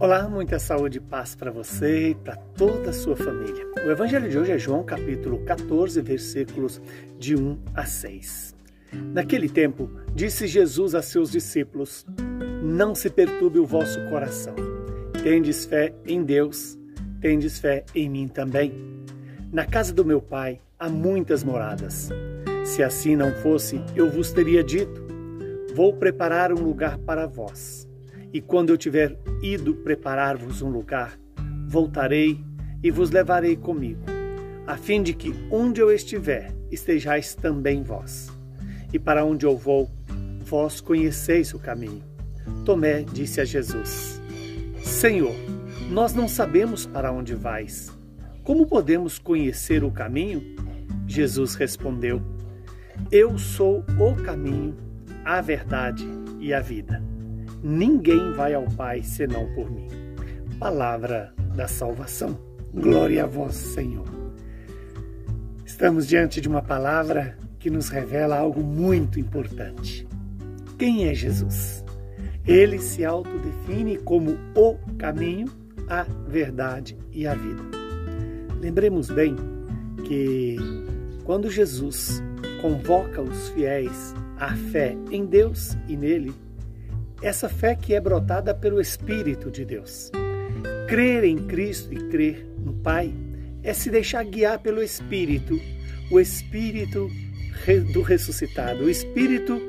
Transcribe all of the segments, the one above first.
Olá, muita saúde e paz para você e para toda a sua família. O evangelho de hoje é João capítulo 14, versículos de 1 a 6. Naquele tempo, disse Jesus a seus discípulos: Não se perturbe o vosso coração. Tendes fé em Deus, tendes fé em mim também. Na casa do meu Pai há muitas moradas. Se assim não fosse, eu vos teria dito: Vou preparar um lugar para vós. E quando eu tiver ido preparar-vos um lugar, voltarei e vos levarei comigo, a fim de que onde eu estiver, estejais também vós. E para onde eu vou, vós conheceis o caminho. Tomé disse a Jesus: Senhor, nós não sabemos para onde vais. Como podemos conhecer o caminho? Jesus respondeu: Eu sou o caminho, a verdade e a vida. Ninguém vai ao Pai senão por mim. Palavra da salvação. Glória a vós, Senhor. Estamos diante de uma palavra que nos revela algo muito importante. Quem é Jesus? Ele se autodefine como o caminho, a verdade e a vida. Lembremos bem que quando Jesus convoca os fiéis à fé em Deus e nele, essa fé que é brotada pelo Espírito de Deus. Crer em Cristo e crer no Pai é se deixar guiar pelo Espírito, o Espírito do ressuscitado, o Espírito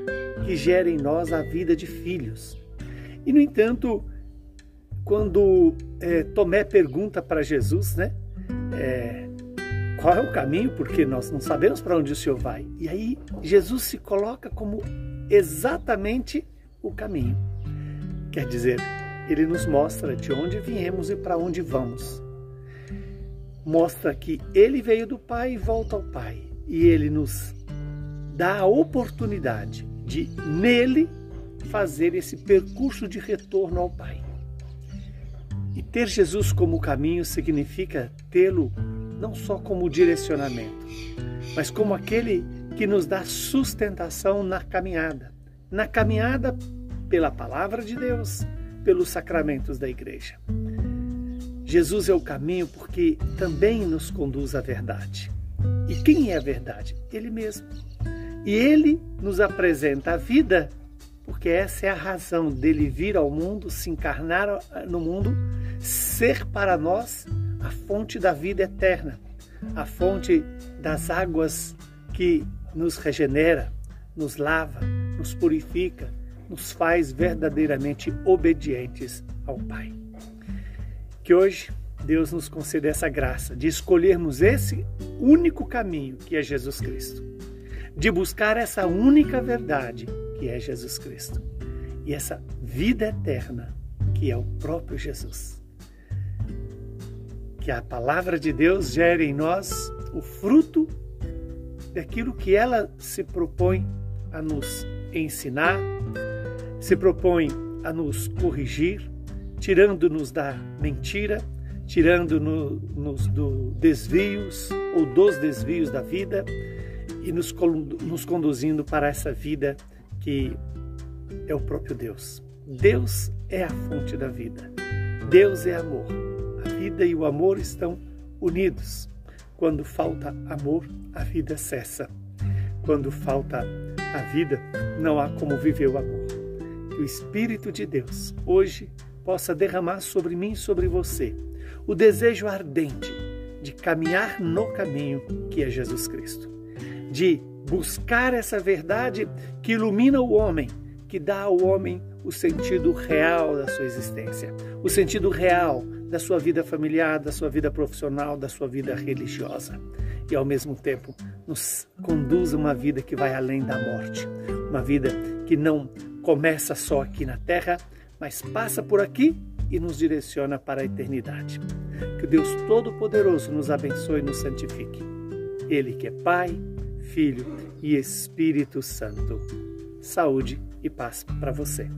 que gera em nós a vida de filhos. E, no entanto, quando é, Tomé pergunta para Jesus, né? É, qual é o caminho, porque nós não sabemos para onde o Senhor vai. E aí Jesus se coloca como exatamente o caminho. Quer dizer, ele nos mostra de onde viemos e para onde vamos. Mostra que ele veio do Pai e volta ao Pai. E ele nos dá a oportunidade de, nele, fazer esse percurso de retorno ao Pai. E ter Jesus como caminho significa tê-lo não só como direcionamento, mas como aquele que nos dá sustentação na caminhada na caminhada pela palavra de Deus, pelos sacramentos da igreja. Jesus é o caminho porque também nos conduz à verdade. E quem é a verdade? Ele mesmo. E ele nos apresenta a vida, porque essa é a razão dele vir ao mundo, se encarnar no mundo, ser para nós a fonte da vida eterna, a fonte das águas que nos regenera, nos lava, nos purifica, nos faz verdadeiramente obedientes ao Pai. Que hoje Deus nos conceda essa graça de escolhermos esse único caminho que é Jesus Cristo, de buscar essa única verdade que é Jesus Cristo e essa vida eterna que é o próprio Jesus. Que a palavra de Deus gere em nós o fruto daquilo que ela se propõe a nos ensinar, se propõe a nos corrigir, tirando-nos da mentira, tirando-nos do desvios ou dos desvios da vida e nos, nos conduzindo para essa vida que é o próprio Deus. Deus é a fonte da vida. Deus é amor. A vida e o amor estão unidos. Quando falta amor, a vida cessa. Quando falta a vida, não há como viver o amor. Que o Espírito de Deus hoje possa derramar sobre mim e sobre você o desejo ardente de caminhar no caminho que é Jesus Cristo, de buscar essa verdade que ilumina o homem, que dá ao homem o sentido real da sua existência, o sentido real da sua vida familiar, da sua vida profissional, da sua vida religiosa. E ao mesmo tempo nos conduz a uma vida que vai além da morte, uma vida que não começa só aqui na terra, mas passa por aqui e nos direciona para a eternidade. Que o Deus Todo-Poderoso nos abençoe e nos santifique. Ele que é Pai, Filho e Espírito Santo. Saúde e paz para você.